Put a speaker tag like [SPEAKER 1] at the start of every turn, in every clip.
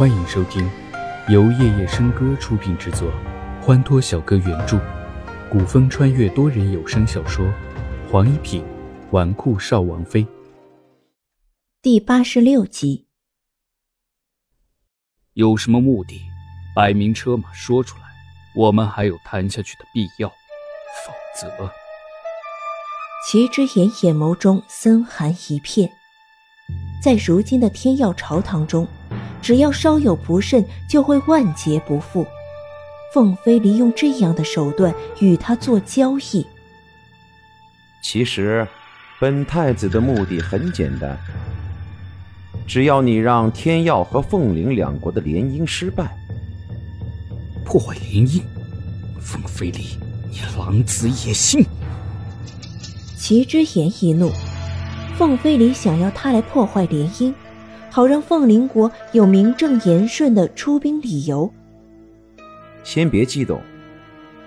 [SPEAKER 1] 欢迎收听由夜夜笙歌出品制作，欢脱小哥原著，古风穿越多人有声小说《黄一品纨绔少王妃》
[SPEAKER 2] 第八十六集。
[SPEAKER 1] 有什么目的？摆明车马说出来，我们还有谈下去的必要。否则，
[SPEAKER 2] 齐之言眼眸中森寒一片。在如今的天耀朝堂中。只要稍有不慎，就会万劫不复。凤飞离用这样的手段与他做交易。
[SPEAKER 3] 其实，本太子的目的很简单：只要你让天耀和凤翎两国的联姻失败，
[SPEAKER 1] 破坏联姻。凤飞离，你狼子野心！
[SPEAKER 2] 齐之言一怒，凤飞离想要他来破坏联姻。好让凤麟国有名正言顺的出兵理由。
[SPEAKER 3] 先别激动，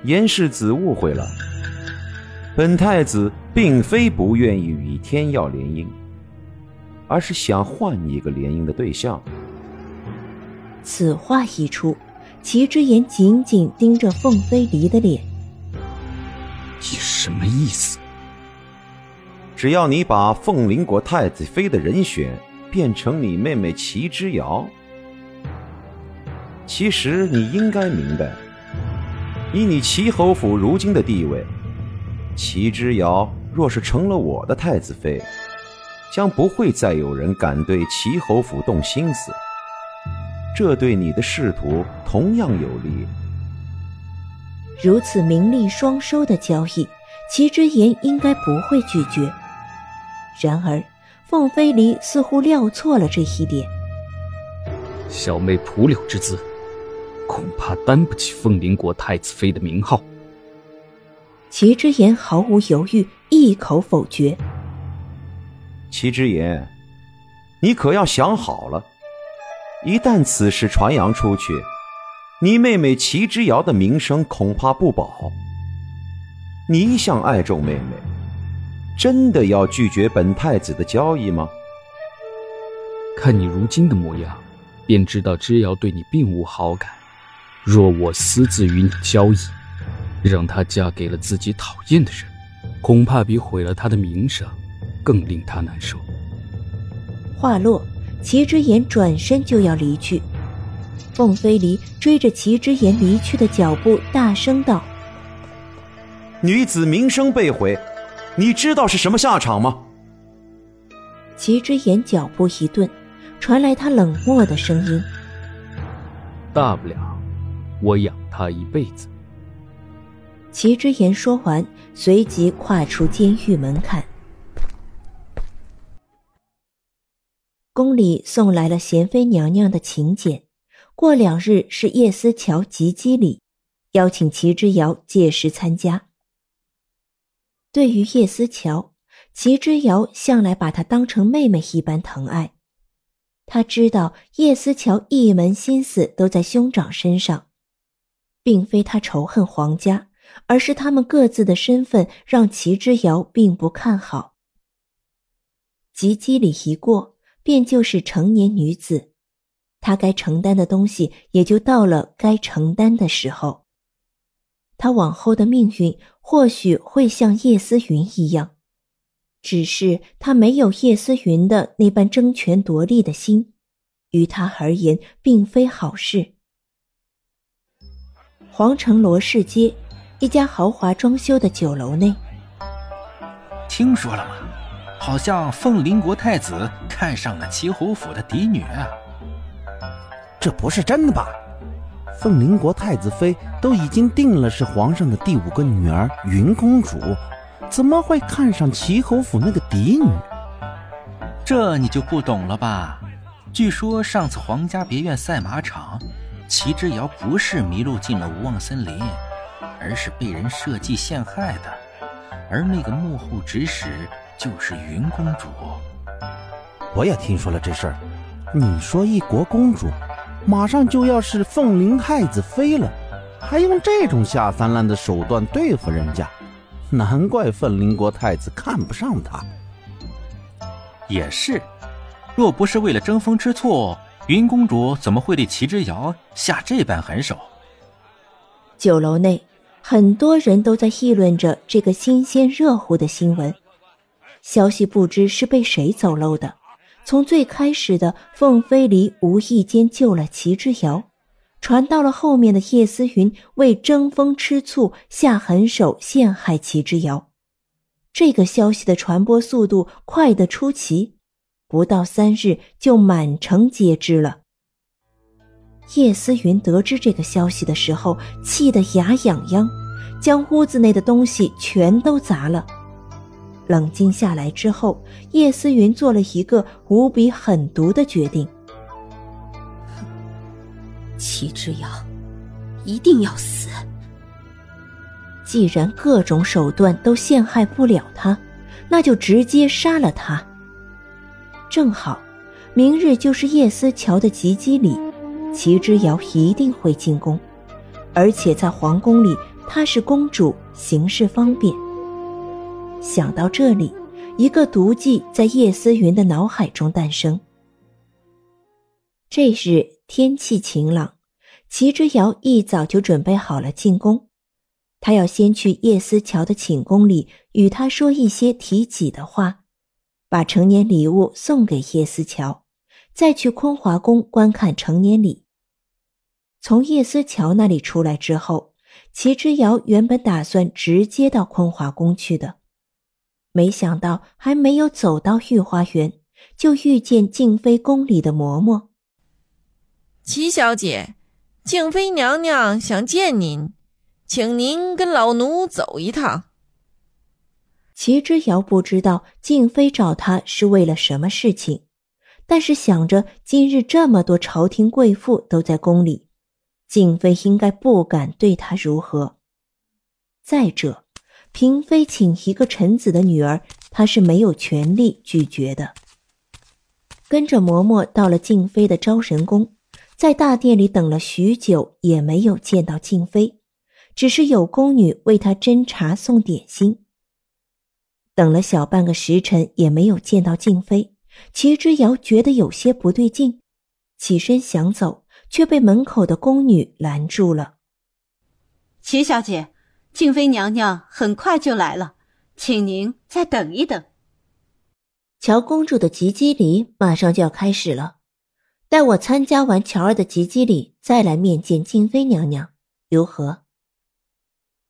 [SPEAKER 3] 严世子误会了。本太子并非不愿意与天耀联姻，而是想换一个联姻的对象。
[SPEAKER 2] 此话一出，齐之言紧紧盯着凤飞离的脸。
[SPEAKER 1] 你什么意思？
[SPEAKER 3] 只要你把凤麟国太子妃的人选。变成你妹妹齐之遥。其实你应该明白，以你齐侯府如今的地位，齐之遥若是成了我的太子妃，将不会再有人敢对齐侯府动心思。这对你的仕途同样有利。
[SPEAKER 2] 如此名利双收的交易，齐之言应该不会拒绝。然而。凤飞离似乎料错了这一点，
[SPEAKER 1] 小妹蒲柳之姿，恐怕担不起凤翎国太子妃的名号。
[SPEAKER 2] 齐之言毫无犹豫，一口否决。
[SPEAKER 3] 齐之言，你可要想好了，一旦此事传扬出去，你妹妹齐之瑶的名声恐怕不保。你一向爱重妹妹。真的要拒绝本太子的交易吗？
[SPEAKER 1] 看你如今的模样，便知道知瑶对你并无好感。若我私自与你交易，让她嫁给了自己讨厌的人，恐怕比毁了她的名声更令她难受。
[SPEAKER 2] 话落，齐之言转身就要离去。凤飞离追着齐之言离去的脚步，大声道：“
[SPEAKER 3] 女子名声被毁。”你知道是什么下场吗？
[SPEAKER 2] 齐之言脚步一顿，传来他冷漠的声音：“
[SPEAKER 1] 大不了，我养他一辈子。”
[SPEAKER 2] 齐之言说完，随即跨出监狱门槛。宫里送来了贤妃娘娘的请柬，过两日是叶思乔及笄礼，邀请齐之遥届时参加。对于叶思乔，齐之遥向来把她当成妹妹一般疼爱。他知道叶思乔一门心思都在兄长身上，并非他仇恨皇家，而是他们各自的身份让齐之遥并不看好。及笄礼一过，便就是成年女子，她该承担的东西也就到了该承担的时候。他往后的命运或许会像叶思云一样，只是他没有叶思云的那般争权夺利的心，于他而言并非好事。皇城罗氏街，一家豪华装修的酒楼内，
[SPEAKER 4] 听说了吗？好像凤林国太子看上了齐侯府的嫡女啊！
[SPEAKER 5] 这不是真的吧？凤麟国太子妃都已经定了，是皇上的第五个女儿云公主，怎么会看上齐侯府那个嫡女？
[SPEAKER 4] 这你就不懂了吧？据说上次皇家别院赛马场，齐之遥不是迷路进了无望森林，而是被人设计陷害的，而那个幕后指使就是云公主。
[SPEAKER 5] 我也听说了这事儿。你说一国公主？马上就要是凤翎太子妃了，还用这种下三滥的手段对付人家，难怪凤翎国太子看不上他。
[SPEAKER 4] 也是，若不是为了争风吃醋，云公主怎么会对齐之遥下这般狠手？
[SPEAKER 2] 酒楼内，很多人都在议论着这个新鲜热乎的新闻。消息不知是被谁走漏的，从最开始的凤飞离无意间救了齐之遥，传到了后面的叶思云为争风吃醋下狠手陷害齐之遥。这个消息的传播速度快得出奇。不到三日，就满城皆知了。叶思云得知这个消息的时候，气得牙痒痒，将屋子内的东西全都砸了。冷静下来之后，叶思云做了一个无比狠毒的决定：
[SPEAKER 6] 齐之遥一定要死。
[SPEAKER 2] 既然各种手段都陷害不了他，那就直接杀了他。正好，明日就是叶思乔的及笄礼，齐之遥一定会进宫，而且在皇宫里，她是公主，行事方便。想到这里，一个毒计在叶思云的脑海中诞生。这日天气晴朗，齐之遥一早就准备好了进宫，他要先去叶思乔的寝宫里与他说一些提己的话。把成年礼物送给叶思乔，再去坤华宫观看成年礼。从叶思乔那里出来之后，齐之遥原本打算直接到坤华宫去的，没想到还没有走到御花园，就遇见静妃宫里的嬷嬷。
[SPEAKER 7] 齐小姐，静妃娘娘想见您，请您跟老奴走一趟。
[SPEAKER 2] 齐之遥不知道静妃找他是为了什么事情，但是想着今日这么多朝廷贵妇都在宫里，静妃应该不敢对他如何。再者，嫔妃请一个臣子的女儿，他是没有权利拒绝的。跟着嬷嬷到了静妃的昭神宫，在大殿里等了许久，也没有见到静妃，只是有宫女为她斟茶送点心。等了小半个时辰，也没有见到静妃。齐之遥觉得有些不对劲，起身想走，却被门口的宫女拦住了。
[SPEAKER 6] 齐小姐，静妃娘娘很快就来了，请您再等一等。
[SPEAKER 2] 乔公主的及笄礼马上就要开始了，待我参加完乔儿的及笄礼，再来面见静妃娘娘，如何？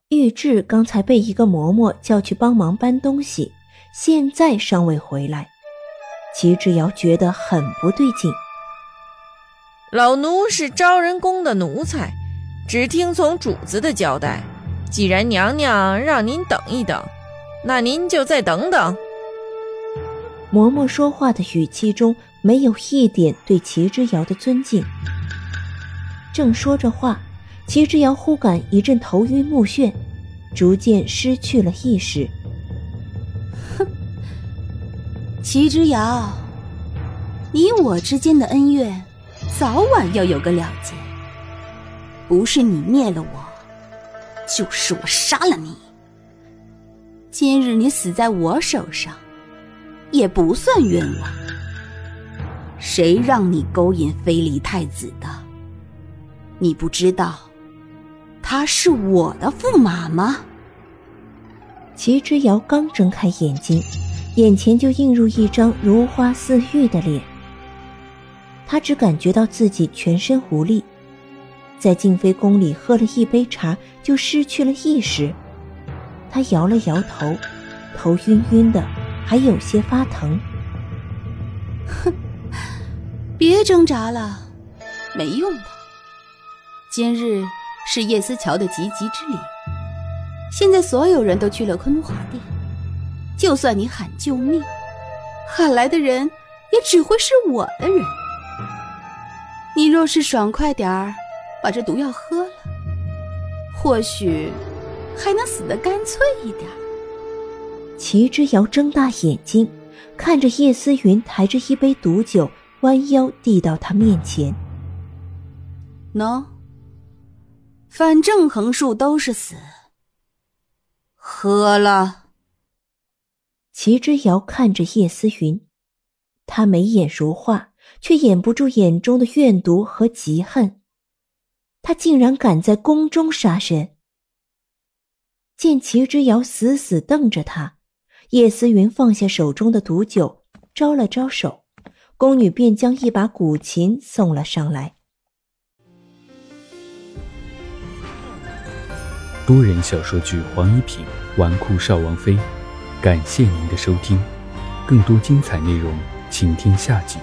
[SPEAKER 2] 玉质刚才被一个嬷嬷叫去帮忙搬东西，现在尚未回来。齐之遥觉得很不对劲。
[SPEAKER 7] 老奴是昭仁宫的奴才，只听从主子的交代。既然娘娘让您等一等，那您就再等等。
[SPEAKER 2] 嬷嬷说话的语气中没有一点对齐之遥的尊敬。正说着话。齐之遥忽感一阵头晕目眩，逐渐失去了意识。
[SPEAKER 6] 哼，齐之遥，你我之间的恩怨，早晚要有个了结。不是你灭了我，就是我杀了你。今日你死在我手上，也不算冤枉。谁让你勾引非礼太子的？你不知道。她是我的驸马吗？
[SPEAKER 2] 齐之遥刚睁开眼睛，眼前就映入一张如花似玉的脸。他只感觉到自己全身无力，在静妃宫里喝了一杯茶就失去了意识。他摇了摇头，头晕晕的，还有些发疼。
[SPEAKER 6] 哼，别挣扎了，没用的。今日。是叶思乔的及笄之礼。现在所有人都去了坤华殿，就算你喊救命，喊来的人也只会是我的人。你若是爽快点儿，把这毒药喝了，或许还能死得干脆一点。
[SPEAKER 2] 齐之遥睁大眼睛，看着叶思云抬着一杯毒酒，弯腰递到他面前。
[SPEAKER 6] 喏。反正横竖都是死，喝了。
[SPEAKER 2] 齐之遥看着叶思云，他眉眼如画，却掩不住眼中的怨毒和嫉恨。他竟然敢在宫中杀人！见齐之遥死死瞪着他，叶思云放下手中的毒酒，招了招手，宫女便将一把古琴送了上来。
[SPEAKER 1] 多人小说剧《黄一品纨绔少王妃》，感谢您的收听，更多精彩内容，请听下集。